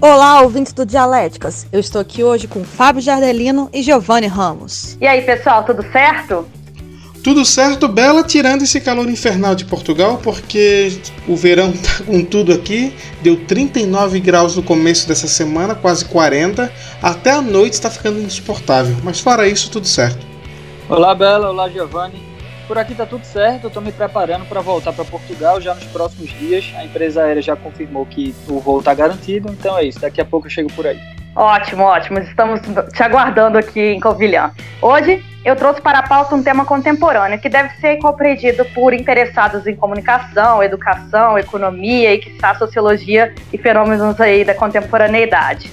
Olá, ouvintes do Dialéticas. Eu estou aqui hoje com Fábio Jardelino e Giovanni Ramos. E aí, pessoal, tudo certo? Tudo certo, Bela, tirando esse calor infernal de Portugal, porque o verão tá com tudo aqui. Deu 39 graus no começo dessa semana, quase 40. Até a noite está ficando insuportável. Mas fora isso, tudo certo. Olá, Bela. Olá, Giovanni. Por aqui tá tudo certo, eu tô me preparando para voltar para Portugal já nos próximos dias. A empresa aérea já confirmou que o voo tá garantido, então é isso. Daqui a pouco eu chego por aí. Ótimo, ótimo. Estamos te aguardando aqui em Covilhã. Hoje eu trouxe para a pauta um tema contemporâneo que deve ser compreendido por interessados em comunicação, educação, economia e, quiçá, sociologia e fenômenos aí da contemporaneidade.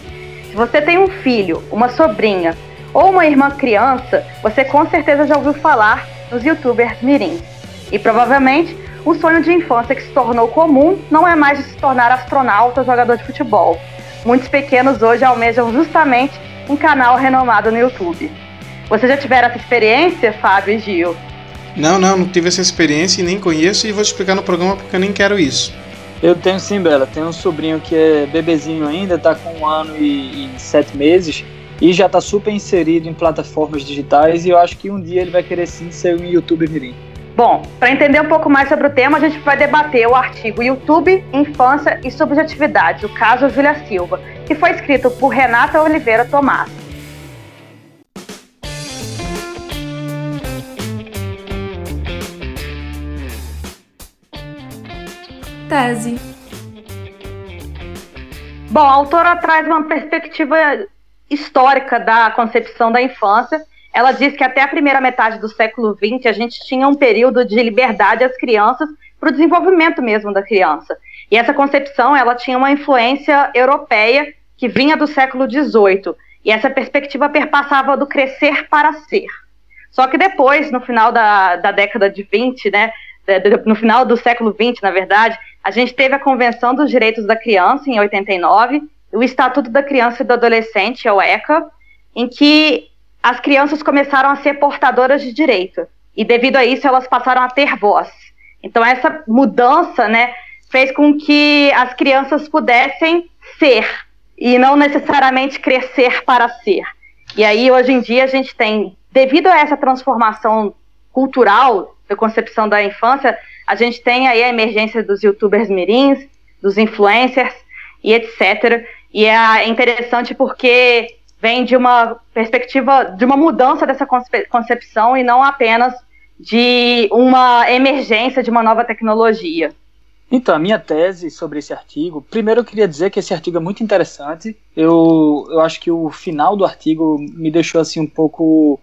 Se você tem um filho, uma sobrinha ou uma irmã criança, você com certeza já ouviu falar dos youtubers mirins. E provavelmente o sonho de infância que se tornou comum não é mais de se tornar astronauta ou jogador de futebol. Muitos pequenos hoje almejam justamente um canal renomado no YouTube. Você já tiveram essa experiência, Fábio e Gil? Não, não, não tive essa experiência e nem conheço e vou explicar no programa porque eu nem quero isso. Eu tenho sim, Bela. Tenho um sobrinho que é bebezinho ainda, tá com um ano e, e sete meses e já está super inserido em plataformas digitais e eu acho que um dia ele vai querer sim ser um youtuber mirim. Bom, para entender um pouco mais sobre o tema, a gente vai debater o artigo YouTube, Infância e Subjetividade, o caso Júlia Silva, que foi escrito por Renata Oliveira Tomás. Tese. Bom, a autora traz uma perspectiva histórica da concepção da infância. Ela diz que até a primeira metade do século XX a gente tinha um período de liberdade às crianças para o desenvolvimento mesmo da criança. E essa concepção ela tinha uma influência europeia que vinha do século XVIII. E essa perspectiva perpassava do crescer para ser. Só que depois, no final da, da década de 20, né, no final do século 20, na verdade, a gente teve a Convenção dos Direitos da Criança, em 89, o Estatuto da Criança e do Adolescente, o ECA, em que as crianças começaram a ser portadoras de direito. E devido a isso, elas passaram a ter voz. Então, essa mudança né, fez com que as crianças pudessem ser e não necessariamente crescer para ser. E aí, hoje em dia, a gente tem, devido a essa transformação cultural da concepção da infância, a gente tem aí a emergência dos youtubers mirins, dos influencers e etc. E é interessante porque vem de uma perspectiva de uma mudança dessa concepção e não apenas de uma emergência de uma nova tecnologia. Então, a minha tese sobre esse artigo, primeiro eu queria dizer que esse artigo é muito interessante. Eu, eu acho que o final do artigo me deixou assim um pouco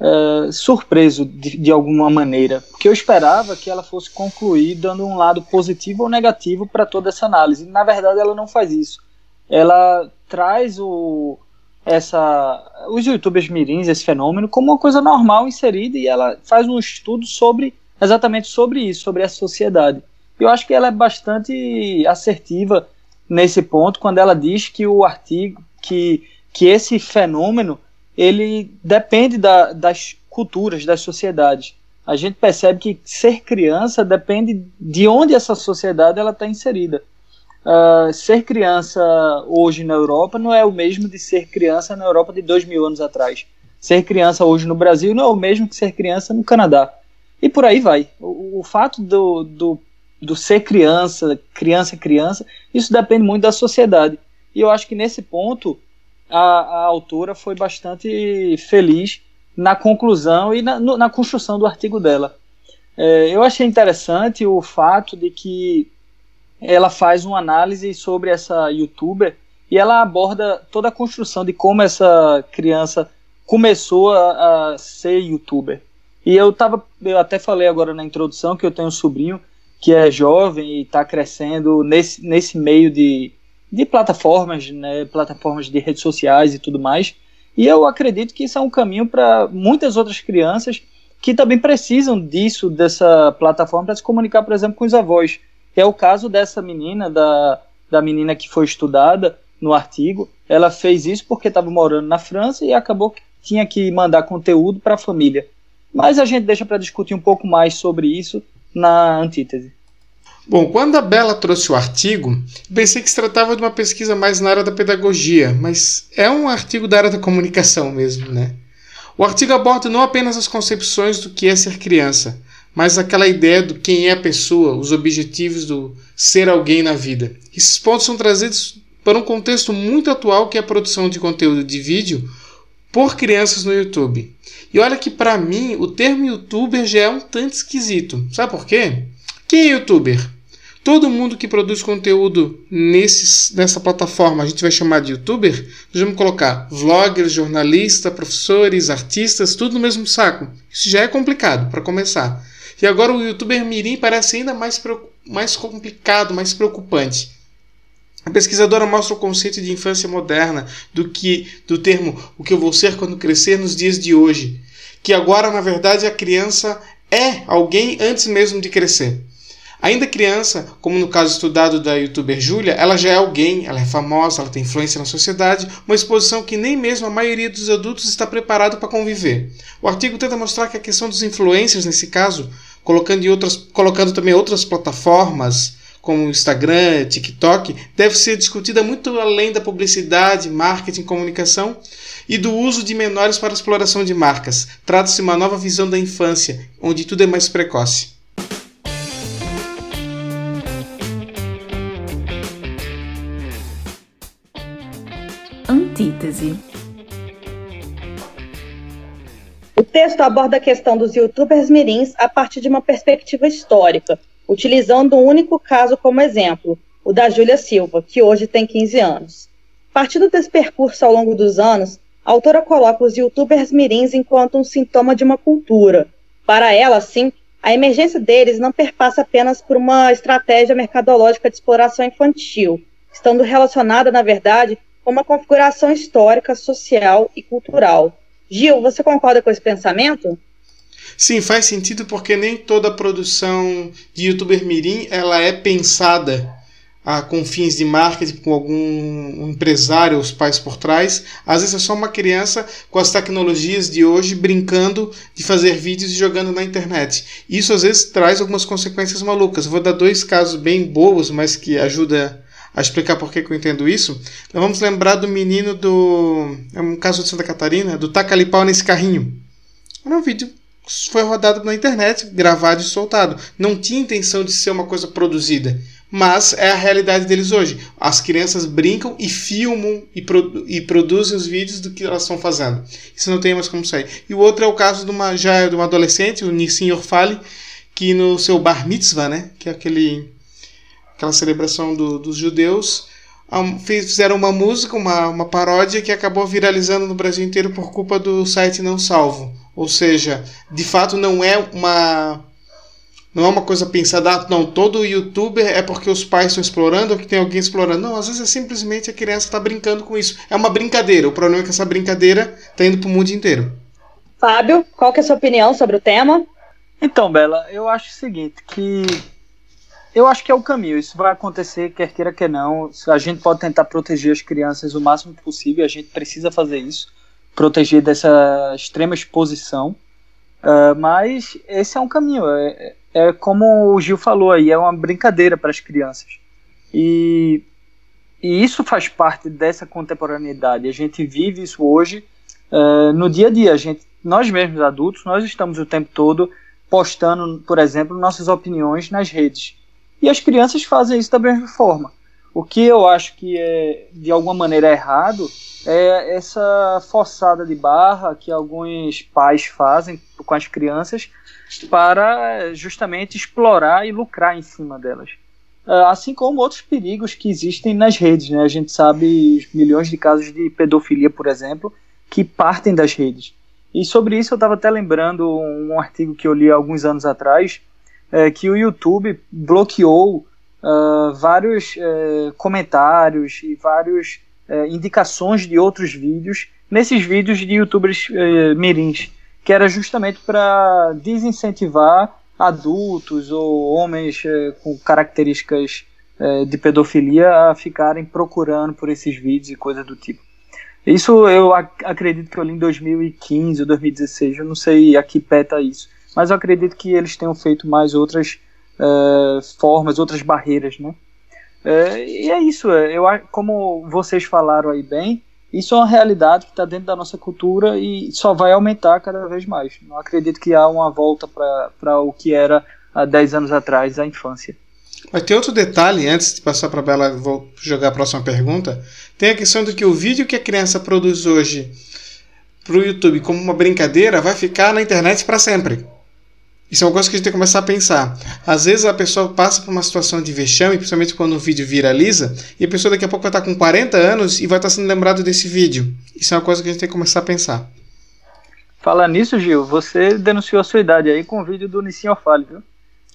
uh, surpreso de, de alguma maneira, porque eu esperava que ela fosse concluir dando um lado positivo ou negativo para toda essa análise. Na verdade, ela não faz isso ela traz o, essa, os youtubers mirins, esse fenômeno, como uma coisa normal inserida e ela faz um estudo sobre exatamente sobre isso, sobre a sociedade. Eu acho que ela é bastante assertiva nesse ponto quando ela diz que o artigo, que, que esse fenômeno, ele depende da, das culturas, das sociedades. A gente percebe que ser criança depende de onde essa sociedade ela está inserida uh, ser criança hoje na Europa não é o mesmo de ser criança na Europa de dois mil anos atrás. Ser criança hoje no Brasil não é o mesmo que ser criança no Canadá. E por aí vai. O, o fato do, do, do ser criança, criança criança, isso depende muito da sociedade. E eu acho que nesse ponto a, a autora foi bastante feliz na conclusão e na, no, na construção do artigo dela. É, eu achei interessante o fato de que ela faz uma análise sobre essa youtuber e ela aborda toda a construção de como essa criança começou a, a ser youtuber. E eu tava, eu até falei agora na introdução que eu tenho um sobrinho que é jovem e está crescendo nesse, nesse meio de, de plataformas, né, plataformas de redes sociais e tudo mais. E eu acredito que isso é um caminho para muitas outras crianças que também precisam disso, dessa plataforma, para se comunicar, por exemplo, com os avós que é o caso dessa menina, da, da menina que foi estudada no artigo. Ela fez isso porque estava morando na França e acabou que tinha que mandar conteúdo para a família. Mas a gente deixa para discutir um pouco mais sobre isso na antítese. Bom, quando a Bela trouxe o artigo, pensei que se tratava de uma pesquisa mais na área da pedagogia, mas é um artigo da área da comunicação mesmo, né? O artigo aborda não apenas as concepções do que é ser criança, mas aquela ideia do quem é a pessoa, os objetivos do ser alguém na vida. Esses pontos são trazidos para um contexto muito atual que é a produção de conteúdo de vídeo por crianças no YouTube. E olha que para mim o termo youtuber já é um tanto esquisito. Sabe por quê? Quem é youtuber? Todo mundo que produz conteúdo nessa plataforma a gente vai chamar de youtuber. Nós vamos colocar vloggers, jornalistas, professores, artistas, tudo no mesmo saco. Isso já é complicado para começar. E agora o youtuber mirim parece ainda mais, mais complicado, mais preocupante. A pesquisadora mostra o conceito de infância moderna do que do termo o que eu vou ser quando crescer nos dias de hoje, que agora na verdade a criança é alguém antes mesmo de crescer. Ainda criança, como no caso estudado da youtuber Julia, ela já é alguém, ela é famosa, ela tem influência na sociedade, uma exposição que nem mesmo a maioria dos adultos está preparado para conviver. O artigo tenta mostrar que a questão dos influencers, nesse caso, colocando, em outras, colocando também outras plataformas, como Instagram, TikTok, deve ser discutida muito além da publicidade, marketing, comunicação e do uso de menores para exploração de marcas. Trata-se de uma nova visão da infância, onde tudo é mais precoce. Antítese. O texto aborda a questão dos youtubers mirins a partir de uma perspectiva histórica, utilizando um único caso como exemplo, o da Júlia Silva, que hoje tem 15 anos. Partindo desse percurso ao longo dos anos, a autora coloca os youtubers mirins enquanto um sintoma de uma cultura. Para ela, sim, a emergência deles não perpassa apenas por uma estratégia mercadológica de exploração infantil, estando relacionada, na verdade, com uma configuração histórica, social e cultural. Gil, você concorda com esse pensamento? Sim, faz sentido porque nem toda produção de youtuber mirim ela é pensada ah, com fins de marketing, com algum empresário, os pais por trás. Às vezes é só uma criança com as tecnologias de hoje brincando de fazer vídeos e jogando na internet. Isso às vezes traz algumas consequências malucas. Vou dar dois casos bem bobos, mas que ajuda a explicar por que, eu entendo isso, nós vamos lembrar do menino do. É um caso de Santa Catarina, do Taca nesse carrinho. Era um vídeo que foi rodado na internet, gravado e soltado. Não tinha intenção de ser uma coisa produzida. Mas é a realidade deles hoje. As crianças brincam e filmam e, produ e produzem os vídeos do que elas estão fazendo. Isso não tem mais como sair. E o outro é o caso de uma, já de uma adolescente, o Nissin Orfali, que no seu bar mitzvah, né, que é aquele aquela celebração do, dos judeus, fizeram uma música, uma, uma paródia que acabou viralizando no Brasil inteiro por culpa do site Não Salvo. Ou seja, de fato não é uma não é uma coisa pensada, ah, não, todo youtuber é porque os pais estão explorando ou que tem alguém explorando. Não, às vezes é simplesmente a criança está brincando com isso. É uma brincadeira. O problema é que essa brincadeira está indo para o mundo inteiro. Fábio, qual que é a sua opinião sobre o tema? Então, Bela, eu acho o seguinte, que eu acho que é o caminho. Isso vai acontecer, quer queira, quer não. A gente pode tentar proteger as crianças o máximo possível. A gente precisa fazer isso, proteger dessa extrema exposição. Uh, mas esse é um caminho. É, é, como o Gil falou aí, é uma brincadeira para as crianças. E, e isso faz parte dessa contemporaneidade. A gente vive isso hoje uh, no dia a dia. A gente, nós mesmos adultos, nós estamos o tempo todo postando, por exemplo, nossas opiniões nas redes. E as crianças fazem isso da mesma forma. O que eu acho que é de alguma maneira errado é essa forçada de barra que alguns pais fazem com as crianças para justamente explorar e lucrar em cima delas. Ah, assim como outros perigos que existem nas redes. Né? A gente sabe milhões de casos de pedofilia, por exemplo, que partem das redes. E sobre isso eu estava até lembrando um artigo que eu li alguns anos atrás, é, que o YouTube bloqueou uh, vários uh, comentários e várias uh, indicações de outros vídeos nesses vídeos de youtubers uh, mirins, que era justamente para desincentivar adultos ou homens com características de pedofilia a ficarem procurando por esses vídeos e coisas do tipo. Isso eu ac acredito que eu li em 2015 ou 2016, eu não sei a que peta isso mas eu acredito que eles tenham feito mais outras é, formas, outras barreiras, né? É, e é isso, é, eu como vocês falaram aí bem, isso é uma realidade que está dentro da nossa cultura e só vai aumentar cada vez mais. Não acredito que há uma volta para o que era há 10 anos atrás a infância. Mas tem outro detalhe, antes de passar para a Bela, vou jogar a próxima pergunta. Tem a questão do que o vídeo que a criança produz hoje para o YouTube como uma brincadeira vai ficar na internet para sempre. Isso é uma coisa que a gente tem que começar a pensar. Às vezes a pessoa passa por uma situação de vexame, principalmente quando o vídeo viraliza, e a pessoa daqui a pouco vai estar com 40 anos e vai estar sendo lembrado desse vídeo. Isso é uma coisa que a gente tem que começar a pensar. Falar nisso, Gil, você denunciou a sua idade aí com o vídeo do Nissin Orfale, viu?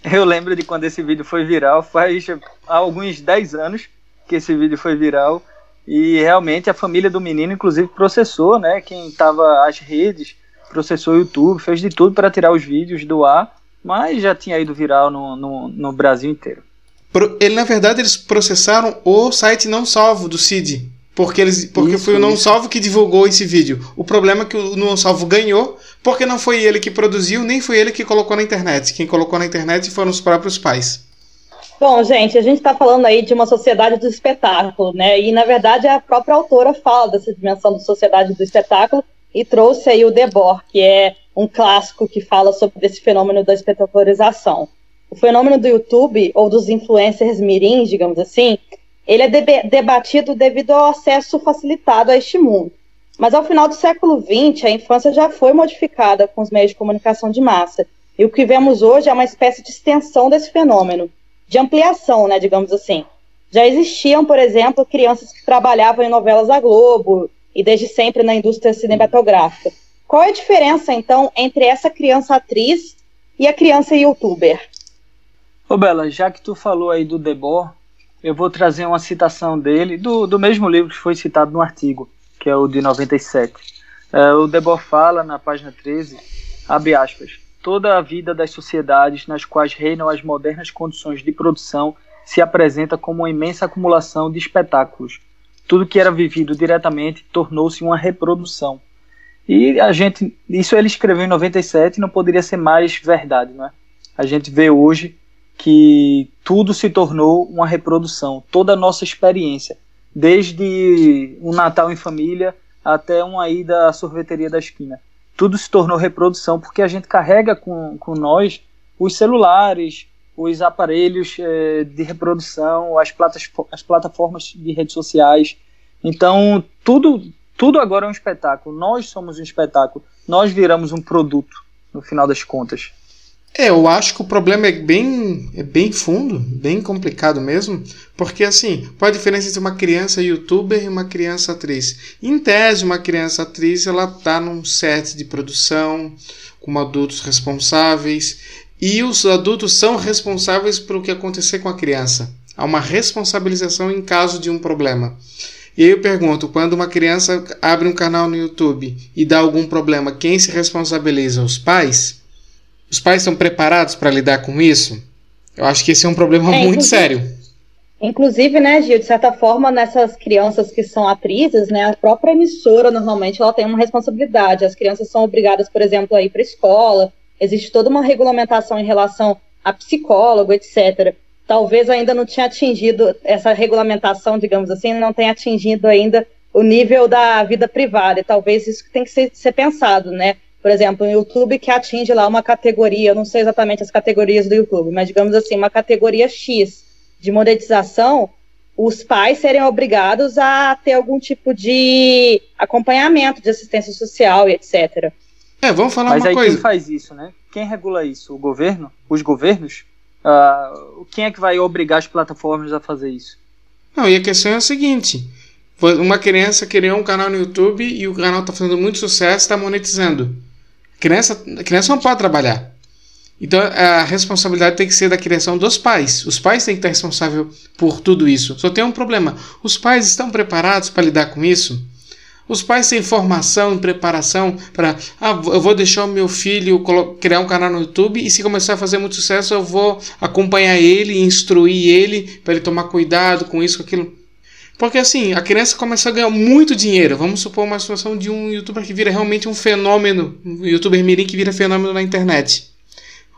Eu lembro de quando esse vídeo foi viral, faz alguns 10 anos que esse vídeo foi viral, e realmente a família do menino, inclusive, processou, né? Quem estava as redes, processou o YouTube, fez de tudo para tirar os vídeos do ar, mas já tinha ido viral no, no, no Brasil inteiro. Ele, na verdade, eles processaram o site não salvo do Cid. Porque, eles, porque isso, foi o não salvo que divulgou esse vídeo. O problema é que o não salvo ganhou, porque não foi ele que produziu, nem foi ele que colocou na internet. Quem colocou na internet foram os próprios pais. Bom, gente, a gente está falando aí de uma sociedade do espetáculo, né? E na verdade a própria autora fala dessa dimensão de sociedade do espetáculo e trouxe aí o Debord, que é um clássico que fala sobre esse fenômeno da espetacularização. O fenômeno do YouTube, ou dos influencers mirins, digamos assim, ele é debatido devido ao acesso facilitado a este mundo. Mas ao final do século XX, a infância já foi modificada com os meios de comunicação de massa. E o que vemos hoje é uma espécie de extensão desse fenômeno, de ampliação, né, digamos assim. Já existiam, por exemplo, crianças que trabalhavam em novelas da Globo, e desde sempre na indústria cinematográfica. Qual é a diferença, então, entre essa criança atriz e a criança youtuber? Ô Bela, já que tu falou aí do Debord, eu vou trazer uma citação dele, do, do mesmo livro que foi citado no artigo, que é o de 97. É, o Debord fala, na página 13, abre aspas, toda a vida das sociedades nas quais reinam as modernas condições de produção se apresenta como uma imensa acumulação de espetáculos, tudo que era vivido diretamente tornou-se uma reprodução. E a gente, isso ele escreveu em 97, não poderia ser mais verdade, não é? A gente vê hoje que tudo se tornou uma reprodução, toda a nossa experiência, desde um Natal em família até uma ida à sorveteria da esquina. Tudo se tornou reprodução porque a gente carrega com, com nós os celulares, os aparelhos é, de reprodução, as, platas, as plataformas de redes sociais. Então, tudo, tudo agora é um espetáculo. Nós somos um espetáculo. Nós viramos um produto, no final das contas. É, eu acho que o problema é bem, é bem fundo, bem complicado mesmo, porque assim, qual a diferença entre uma criança youtuber e uma criança atriz? Em tese, uma criança atriz, ela tá num set de produção, com adultos responsáveis, e os adultos são responsáveis pelo que acontecer com a criança. Há uma responsabilização em caso de um problema. E aí eu pergunto, quando uma criança abre um canal no YouTube e dá algum problema, quem se responsabiliza? Os pais? Os pais estão preparados para lidar com isso? Eu acho que esse é um problema é, muito sério. Inclusive, né, Gil, de certa forma, nessas crianças que são atrizes, né, a própria emissora normalmente ela tem uma responsabilidade. As crianças são obrigadas, por exemplo, a ir para a escola, existe toda uma regulamentação em relação a psicólogo, etc. Talvez ainda não tinha atingido essa regulamentação, digamos assim, não tenha atingido ainda o nível da vida privada. E talvez isso tem que ser, ser pensado, né? Por exemplo, o YouTube que atinge lá uma categoria, eu não sei exatamente as categorias do YouTube, mas digamos assim, uma categoria X de monetização, os pais serem obrigados a ter algum tipo de acompanhamento de assistência social e etc. É, vamos falar Mas uma aí coisa. quem faz isso, né? Quem regula isso? O governo? Os governos? Uh, quem é que vai obrigar as plataformas a fazer isso? Não, e a questão é a seguinte: uma criança criou um canal no YouTube e o canal está fazendo muito sucesso, está monetizando. A criança, a criança não pode trabalhar. Então a responsabilidade tem que ser da criação dos pais. Os pais têm que estar responsáveis por tudo isso. Só tem um problema: os pais estão preparados para lidar com isso? Os pais têm formação e preparação para, ah, eu vou deixar o meu filho criar um canal no YouTube e se começar a fazer muito sucesso, eu vou acompanhar ele, instruir ele para ele tomar cuidado com isso, com aquilo. Porque assim, a criança começa a ganhar muito dinheiro. Vamos supor uma situação de um youtuber que vira realmente um fenômeno, um youtuber mirim que vira fenômeno na internet.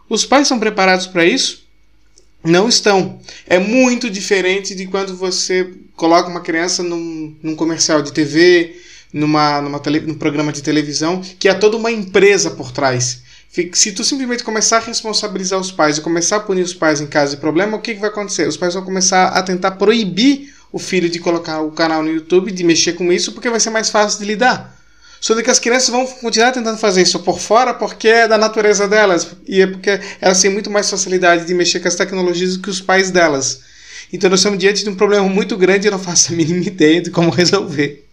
Os pais são preparados para isso? Não estão. É muito diferente de quando você coloca uma criança num, num comercial de TV, numa, numa tele, num programa de televisão, que há toda uma empresa por trás. Se tu simplesmente começar a responsabilizar os pais e começar a punir os pais em caso de problema, o que, que vai acontecer? Os pais vão começar a tentar proibir o filho de colocar o canal no YouTube, de mexer com isso, porque vai ser mais fácil de lidar. Só que as crianças vão continuar tentando fazer isso por fora porque é da natureza delas e é porque elas têm muito mais facilidade de mexer com as tecnologias do que os pais delas. Então nós estamos diante de um problema muito grande e eu não faço a mínima ideia de como resolver.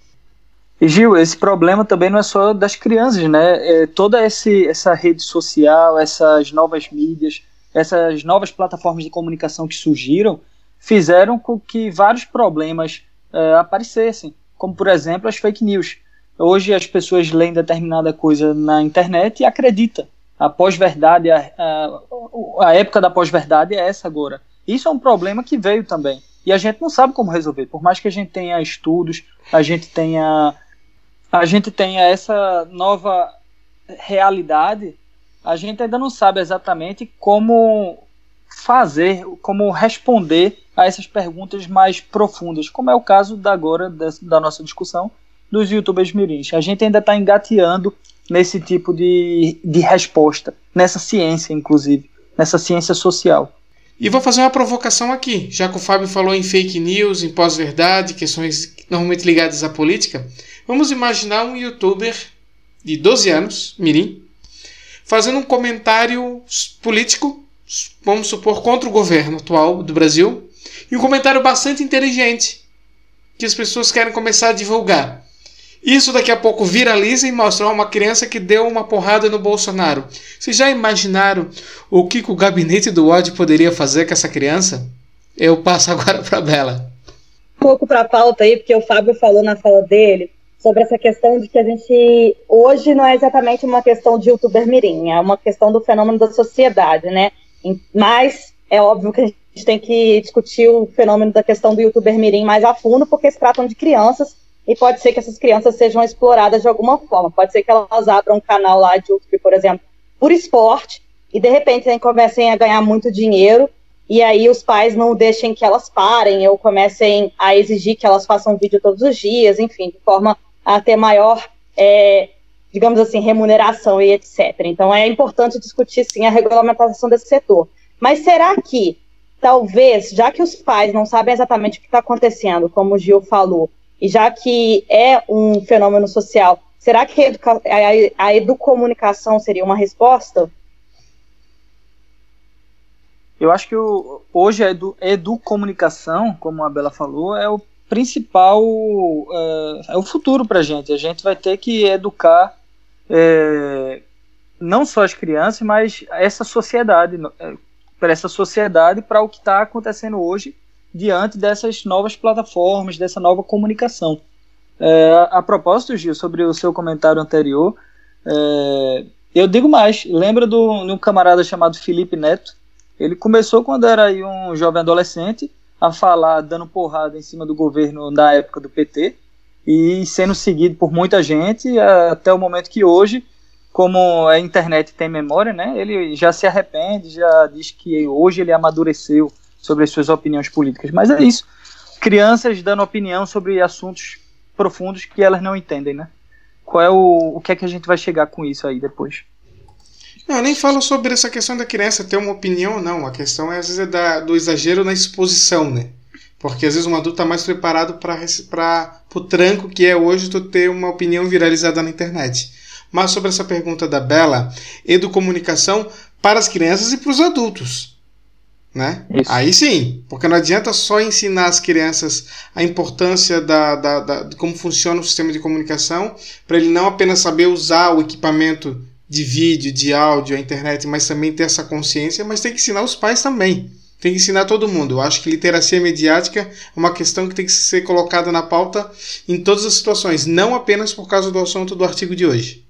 E Gil, esse problema também não é só das crianças, né? É toda esse, essa rede social, essas novas mídias, essas novas plataformas de comunicação que surgiram, fizeram com que vários problemas é, aparecessem, como por exemplo as fake news. Hoje as pessoas leem determinada coisa na internet e acreditam. A pós-verdade, a, a, a época da pós-verdade é essa agora. Isso é um problema que veio também. E a gente não sabe como resolver. Por mais que a gente tenha estudos, a gente tenha a gente tenha essa nova realidade, a gente ainda não sabe exatamente como fazer, como responder a essas perguntas mais profundas, como é o caso da agora da, nossa discussão dos youtubers mirins. A gente ainda está engateando nesse tipo de, de resposta, nessa ciência, inclusive, nessa ciência social. E vou fazer uma provocação aqui, já que o Fábio falou em fake news, em pós-verdade, questões normalmente ligadas à política. Vamos imaginar um youtuber de 12 anos, Mirim, fazendo um comentário político, vamos supor, contra o governo atual do Brasil, e um comentário bastante inteligente, que as pessoas querem começar a divulgar. Isso daqui a pouco viraliza e mostra uma criança que deu uma porrada no Bolsonaro. Vocês já imaginaram o que o gabinete do ódio poderia fazer com essa criança? Eu passo agora para Bela. Pouco para a pauta aí, porque o Fábio falou na fala dele sobre essa questão de que a gente hoje não é exatamente uma questão de youtuber mirim, é uma questão do fenômeno da sociedade, né? Mas é óbvio que a gente tem que discutir o fenômeno da questão do youtuber mirim mais a fundo, porque se tratam de crianças e pode ser que essas crianças sejam exploradas de alguma forma. Pode ser que elas abram um canal lá de YouTube, por exemplo, por esporte e de repente comecem a ganhar muito dinheiro e aí os pais não deixem que elas parem ou comecem a exigir que elas façam vídeo todos os dias, enfim, de forma a ter maior, é, digamos assim, remuneração e etc. Então é importante discutir sim a regulamentação desse setor. Mas será que, talvez, já que os pais não sabem exatamente o que está acontecendo, como o Gil falou, e já que é um fenômeno social, será que a, a educomunicação seria uma resposta? Eu acho que o, hoje a edu, educomunicação, como a Bela falou, é o principal é, é o futuro para a gente. A gente vai ter que educar é, não só as crianças, mas essa sociedade, é, para essa sociedade, para o que está acontecendo hoje diante dessas novas plataformas, dessa nova comunicação. É, a propósito, Gil, sobre o seu comentário anterior, é, eu digo mais. Lembra do, um camarada chamado Felipe Neto? Ele começou quando era aí um jovem adolescente a falar dando porrada em cima do governo da época do PT e sendo seguido por muita gente até o momento que hoje, como a internet tem memória, né, ele já se arrepende, já diz que hoje ele amadureceu sobre as suas opiniões políticas. Mas é isso. Crianças dando opinião sobre assuntos profundos que elas não entendem, né? Qual é o, o que é que a gente vai chegar com isso aí depois? Não, eu nem falo sobre essa questão da criança ter uma opinião, não. A questão é, às vezes, é da, do exagero na exposição, né? Porque às vezes um adulto está mais preparado para o tranco que é hoje tu ter uma opinião viralizada na internet. Mas sobre essa pergunta da Bela, educomunicação para as crianças e para os adultos. Né? Aí sim, porque não adianta só ensinar as crianças a importância da, da, da de como funciona o sistema de comunicação, para ele não apenas saber usar o equipamento de vídeo, de áudio, a internet, mas também ter essa consciência, mas tem que ensinar os pais também. Tem que ensinar todo mundo. Eu acho que literacia mediática é uma questão que tem que ser colocada na pauta em todas as situações, não apenas por causa do assunto do artigo de hoje.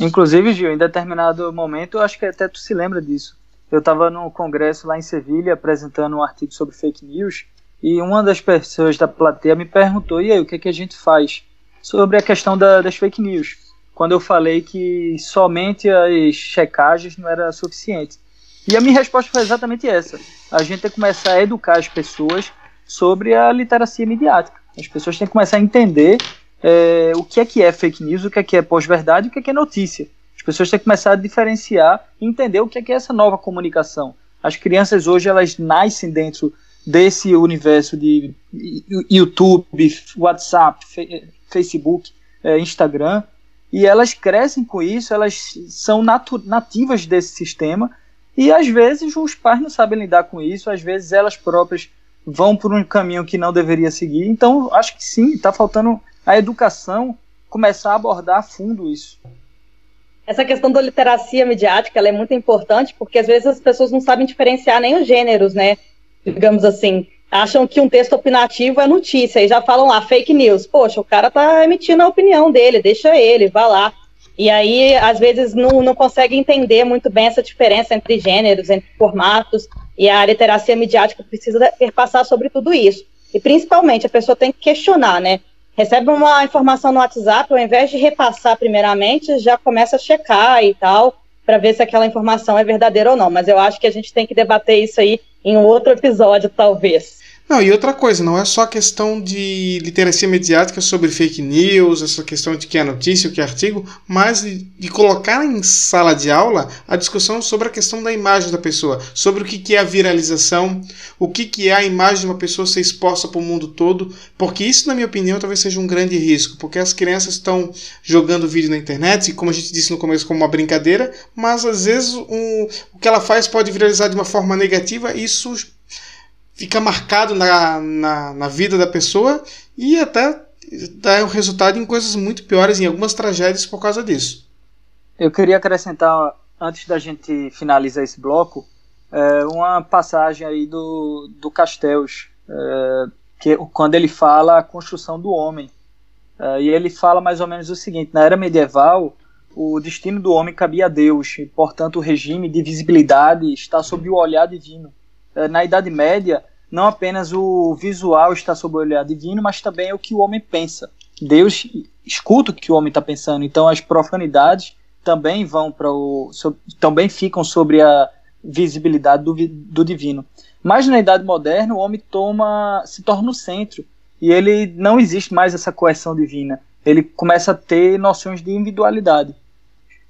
Inclusive, Gil, em determinado momento, eu acho que até tu se lembra disso. Eu estava no congresso lá em Sevilha apresentando um artigo sobre fake news e uma das pessoas da plateia me perguntou: e aí, o que, é que a gente faz sobre a questão da, das fake news? Quando eu falei que somente as checagens não era suficiente. E a minha resposta foi exatamente essa. A gente tem que começar a educar as pessoas sobre a literacia midiática. As pessoas têm que começar a entender é, o que é que é fake news, o que é que é pós-verdade, o que é que é notícia. As pessoas têm que começar a diferenciar e entender o que é que é essa nova comunicação. As crianças hoje elas nascem dentro desse universo de YouTube, WhatsApp, Facebook, é, Instagram, e elas crescem com isso, elas são nativas desse sistema, e às vezes os pais não sabem lidar com isso, às vezes elas próprias vão por um caminho que não deveria seguir. Então, acho que sim, está faltando a educação começar a abordar a fundo isso. Essa questão da literacia midiática é muito importante porque às vezes as pessoas não sabem diferenciar nem os gêneros, né? Digamos assim, acham que um texto opinativo é notícia e já falam lá fake news. Poxa, o cara tá emitindo a opinião dele, deixa ele, vá lá. E aí, às vezes, não, não consegue entender muito bem essa diferença entre gêneros, entre formatos, e a literacia midiática precisa perpassar sobre tudo isso. E principalmente, a pessoa tem que questionar, né? recebe uma informação no WhatsApp, ao invés de repassar primeiramente, já começa a checar e tal, para ver se aquela informação é verdadeira ou não. Mas eu acho que a gente tem que debater isso aí em outro episódio, talvez. Não, e outra coisa, não é só questão de literacia mediática sobre fake news, essa questão de que é notícia, o que é artigo, mas de, de, colocar em sala de aula a discussão sobre a questão da imagem da pessoa, sobre o que, que é a viralização, o que, que é a imagem de uma pessoa ser exposta para o mundo todo, porque isso, na minha opinião, talvez seja um grande risco, porque as crianças estão jogando vídeo na internet, e como a gente disse no começo, como uma brincadeira, mas às vezes um, o que ela faz pode viralizar de uma forma negativa, e isso fica marcado na, na, na vida da pessoa e até dá um resultado em coisas muito piores, em algumas tragédias por causa disso. Eu queria acrescentar, antes da gente finalizar esse bloco, é, uma passagem aí do, do Castells, é, que, quando ele fala a construção do homem. É, e ele fala mais ou menos o seguinte: na era medieval, o destino do homem cabia a Deus, e, portanto, o regime de visibilidade está sob o olhar divino. É, na Idade Média, não apenas o visual está sob o olhar divino, mas também o que o homem pensa. Deus escuta o que o homem está pensando, então as profanidades também vão para o também ficam sobre a visibilidade do, do divino. Mas na idade moderna o homem toma se torna o centro e ele não existe mais essa coerção divina. Ele começa a ter noções de individualidade.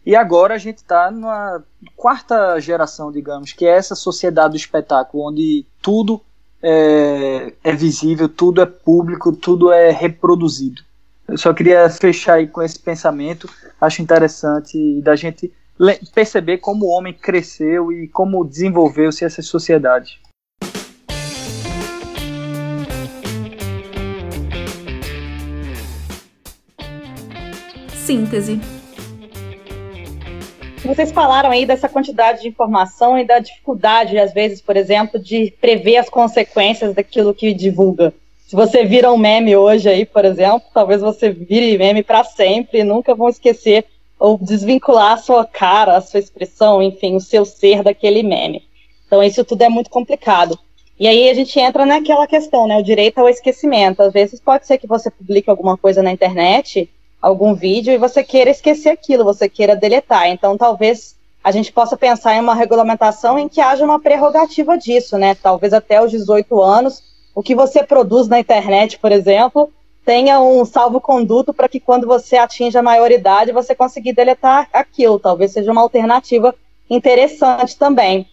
E agora a gente está na quarta geração, digamos, que é essa sociedade do espetáculo, onde tudo é, é visível, tudo é público, tudo é reproduzido. Eu só queria fechar aí com esse pensamento. Acho interessante da gente perceber como o homem cresceu e como desenvolveu-se essa sociedade. Síntese. Vocês falaram aí dessa quantidade de informação e da dificuldade, às vezes, por exemplo, de prever as consequências daquilo que divulga. Se você vira um meme hoje aí, por exemplo, talvez você vire meme para sempre e nunca vão esquecer ou desvincular a sua cara, a sua expressão, enfim, o seu ser daquele meme. Então isso tudo é muito complicado. E aí a gente entra naquela questão, né, o direito ao esquecimento. Às vezes pode ser que você publique alguma coisa na internet algum vídeo e você queira esquecer aquilo, você queira deletar. Então, talvez a gente possa pensar em uma regulamentação em que haja uma prerrogativa disso, né? Talvez até os 18 anos, o que você produz na internet, por exemplo, tenha um salvo-conduto para que quando você atinja a maioridade, você conseguir deletar aquilo. Talvez seja uma alternativa interessante também.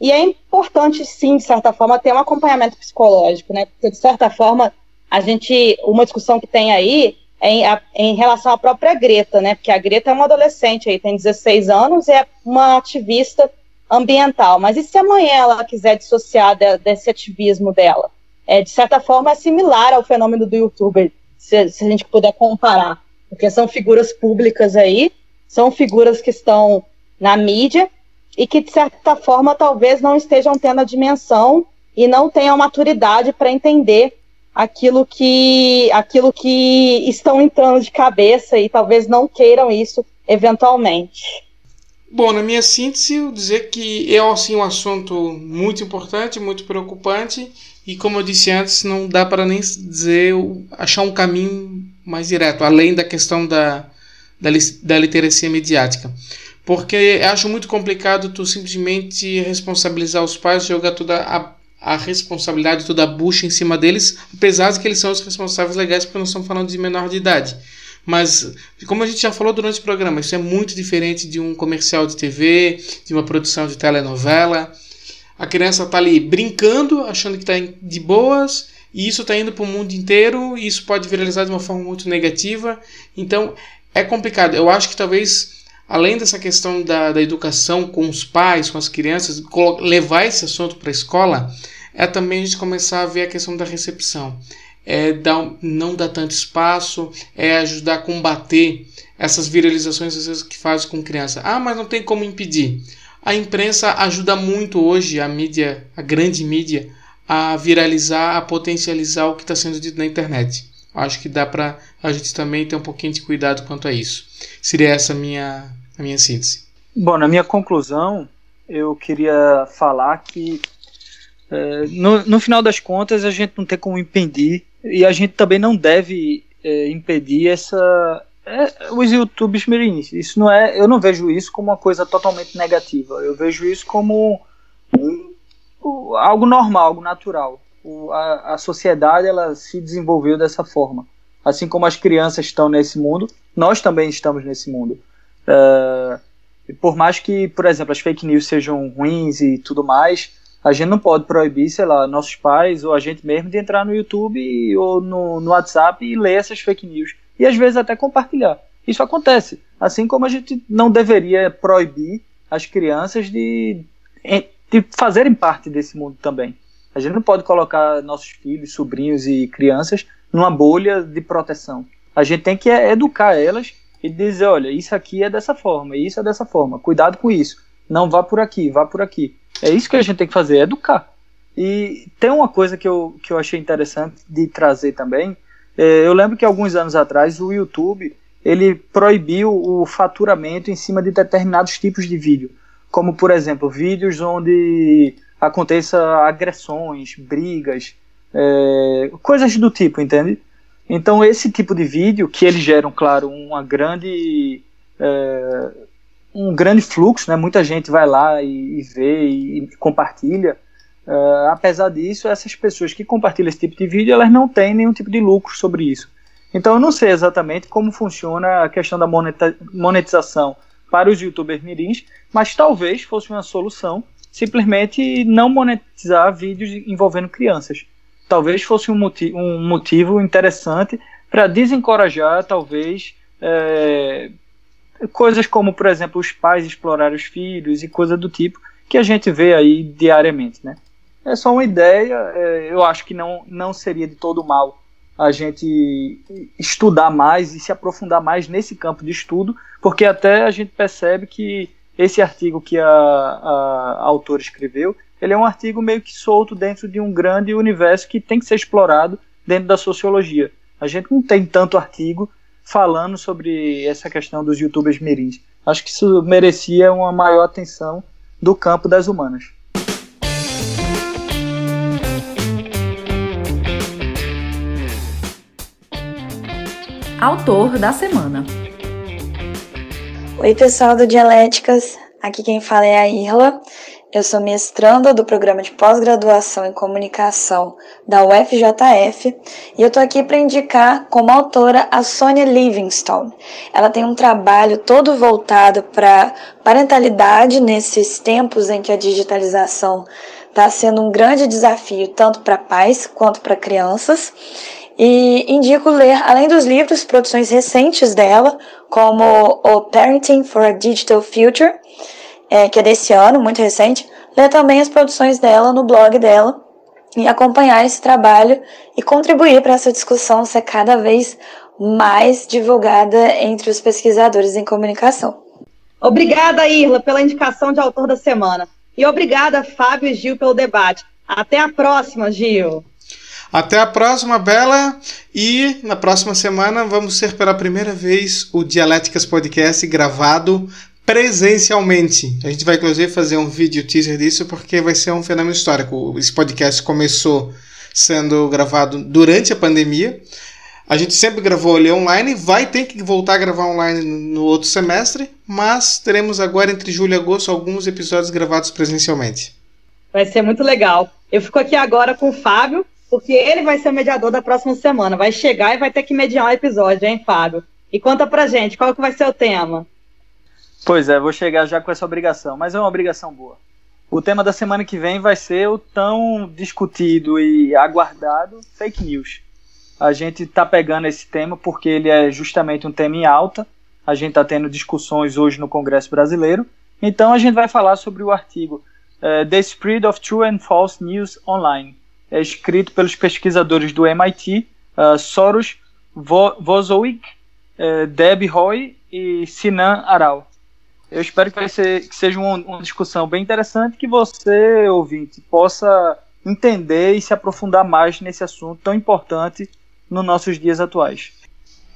E é importante, sim, de certa forma, ter um acompanhamento psicológico, né? Porque, de certa forma, a gente, uma discussão que tem aí em, a, em relação à própria Greta, né? Porque a Greta é uma adolescente aí, tem 16 anos e é uma ativista ambiental. Mas e se amanhã ela quiser dissociar de, desse ativismo dela? É, de certa forma, é similar ao fenômeno do youtuber, se, se a gente puder comparar. Porque são figuras públicas aí, são figuras que estão na mídia e que, de certa forma, talvez não estejam tendo a dimensão e não tenham maturidade para entender aquilo que, aquilo que estão entrando de cabeça e talvez não queiram isso eventualmente. Bom, na minha síntese, eu dizer que é assim, um assunto muito importante, muito preocupante e, como eu disse antes, não dá para nem dizer achar um caminho mais direto, além da questão da, da, da literacia mediática. porque acho muito complicado tu simplesmente responsabilizar os pais, jogar toda a, a responsabilidade, toda a bucha em cima deles, apesar de que eles são os responsáveis legais, porque nós estamos falando de menor de idade. Mas, como a gente já falou durante o programa, isso é muito diferente de um comercial de TV, de uma produção de telenovela. A criança está ali brincando, achando que está de boas, e isso está indo para o mundo inteiro, e isso pode viralizar de uma forma muito negativa. Então, é complicado. Eu acho que talvez, além dessa questão da, da educação com os pais, com as crianças, levar esse assunto para a escola, é também a gente começar a ver a questão da recepção é dar, não dar tanto espaço, é ajudar a combater essas viralizações às vezes, que fazem com criança. Ah, mas não tem como impedir. A imprensa ajuda muito hoje, a mídia, a grande mídia, a viralizar, a potencializar o que está sendo dito na internet. Acho que dá para a gente também ter um pouquinho de cuidado quanto a isso. Seria essa a minha, a minha síntese. Bom, na minha conclusão, eu queria falar que é, no, no final das contas a gente não tem como impedir e a gente também não deve é, impedir essa é, os YouTubes mirins. Isso não é, eu não vejo isso como uma coisa totalmente negativa. Eu vejo isso como um, um, algo normal, algo natural. O, a, a sociedade ela se desenvolveu dessa forma. Assim como as crianças estão nesse mundo, nós também estamos nesse mundo. É, por mais que, por exemplo, as fake news sejam ruins e tudo mais, a gente não pode proibir, sei lá, nossos pais ou a gente mesmo de entrar no YouTube ou no, no WhatsApp e ler essas fake news. E às vezes até compartilhar. Isso acontece. Assim como a gente não deveria proibir as crianças de, de fazerem parte desse mundo também. A gente não pode colocar nossos filhos, sobrinhos e crianças numa bolha de proteção. A gente tem que educar elas e dizer, olha, isso aqui é dessa forma, isso é dessa forma, cuidado com isso. Não vá por aqui, vá por aqui. É isso que a gente tem que fazer, é educar. E tem uma coisa que eu, que eu achei interessante de trazer também. É, eu lembro que alguns anos atrás o YouTube ele proibiu o faturamento em cima de determinados tipos de vídeo, como por exemplo vídeos onde aconteça agressões, brigas, é, coisas do tipo, entende? Então esse tipo de vídeo que eles geram, claro, uma grande é, um grande fluxo, né? Muita gente vai lá e, e vê e, e compartilha. Uh, apesar disso, essas pessoas que compartilham esse tipo de vídeo, elas não têm nenhum tipo de lucro sobre isso. Então, eu não sei exatamente como funciona a questão da monetização para os youtubers mirins, mas talvez fosse uma solução simplesmente não monetizar vídeos envolvendo crianças. Talvez fosse um, motivo, um motivo interessante para desencorajar, talvez, é, coisas como, por exemplo, os pais explorar os filhos e coisa do tipo que a gente vê aí diariamente, né? É só uma ideia, é, eu acho que não, não seria de todo mal a gente estudar mais e se aprofundar mais nesse campo de estudo, porque até a gente percebe que esse artigo que a, a, a autora escreveu, ele é um artigo meio que solto dentro de um grande universo que tem que ser explorado dentro da sociologia. A gente não tem tanto artigo falando sobre essa questão dos youtubers mirins. Acho que isso merecia uma maior atenção do campo das humanas. Autor da semana. Oi, pessoal do Dialéticas. Aqui quem fala é a Irla. Eu sou mestranda do programa de pós-graduação em comunicação da UFJF e eu tô aqui para indicar como autora a Sonia Livingstone. Ela tem um trabalho todo voltado para parentalidade nesses tempos em que a digitalização está sendo um grande desafio tanto para pais quanto para crianças. E indico ler, além dos livros, produções recentes dela, como o Parenting for a Digital Future, é, que é desse ano, muito recente, ler também as produções dela no blog dela e acompanhar esse trabalho e contribuir para essa discussão ser cada vez mais divulgada entre os pesquisadores em comunicação. Obrigada, Irla, pela indicação de autor da semana. E obrigada, Fábio e Gil, pelo debate. Até a próxima, Gil. Até a próxima, Bela. E na próxima semana vamos ter pela primeira vez o Dialéticas Podcast gravado presencialmente. A gente vai inclusive fazer um vídeo teaser disso porque vai ser um fenômeno histórico. Esse podcast começou sendo gravado durante a pandemia. A gente sempre gravou ali online, vai ter que voltar a gravar online no outro semestre, mas teremos agora entre julho e agosto alguns episódios gravados presencialmente. Vai ser muito legal. Eu fico aqui agora com o Fábio, porque ele vai ser o mediador da próxima semana. Vai chegar e vai ter que mediar um episódio, hein, Fábio? E conta pra gente, qual que vai ser o tema? Pois é, vou chegar já com essa obrigação, mas é uma obrigação boa. O tema da semana que vem vai ser o tão discutido e aguardado fake news. A gente está pegando esse tema porque ele é justamente um tema em alta. A gente está tendo discussões hoje no Congresso Brasileiro. Então a gente vai falar sobre o artigo uh, The Spread of True and False News Online. É escrito pelos pesquisadores do MIT, uh, Soros Vozovic, uh, Deb Roy e Sinan Aral. Eu espero que, vai ser, que seja uma, uma discussão bem interessante, que você, ouvinte, possa entender e se aprofundar mais nesse assunto tão importante nos nossos dias atuais.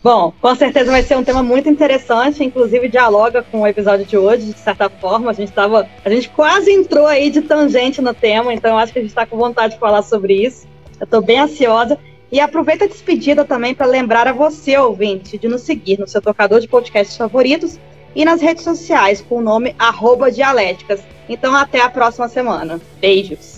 Bom, com certeza vai ser um tema muito interessante, inclusive dialoga com o episódio de hoje, de certa forma. A gente tava, a gente quase entrou aí de tangente no tema, então acho que a gente está com vontade de falar sobre isso. Eu estou bem ansiosa. E aproveita a despedida também para lembrar a você, ouvinte, de nos seguir no seu tocador de podcasts favoritos e nas redes sociais com o nome dialéticas. Então até a próxima semana. Beijos!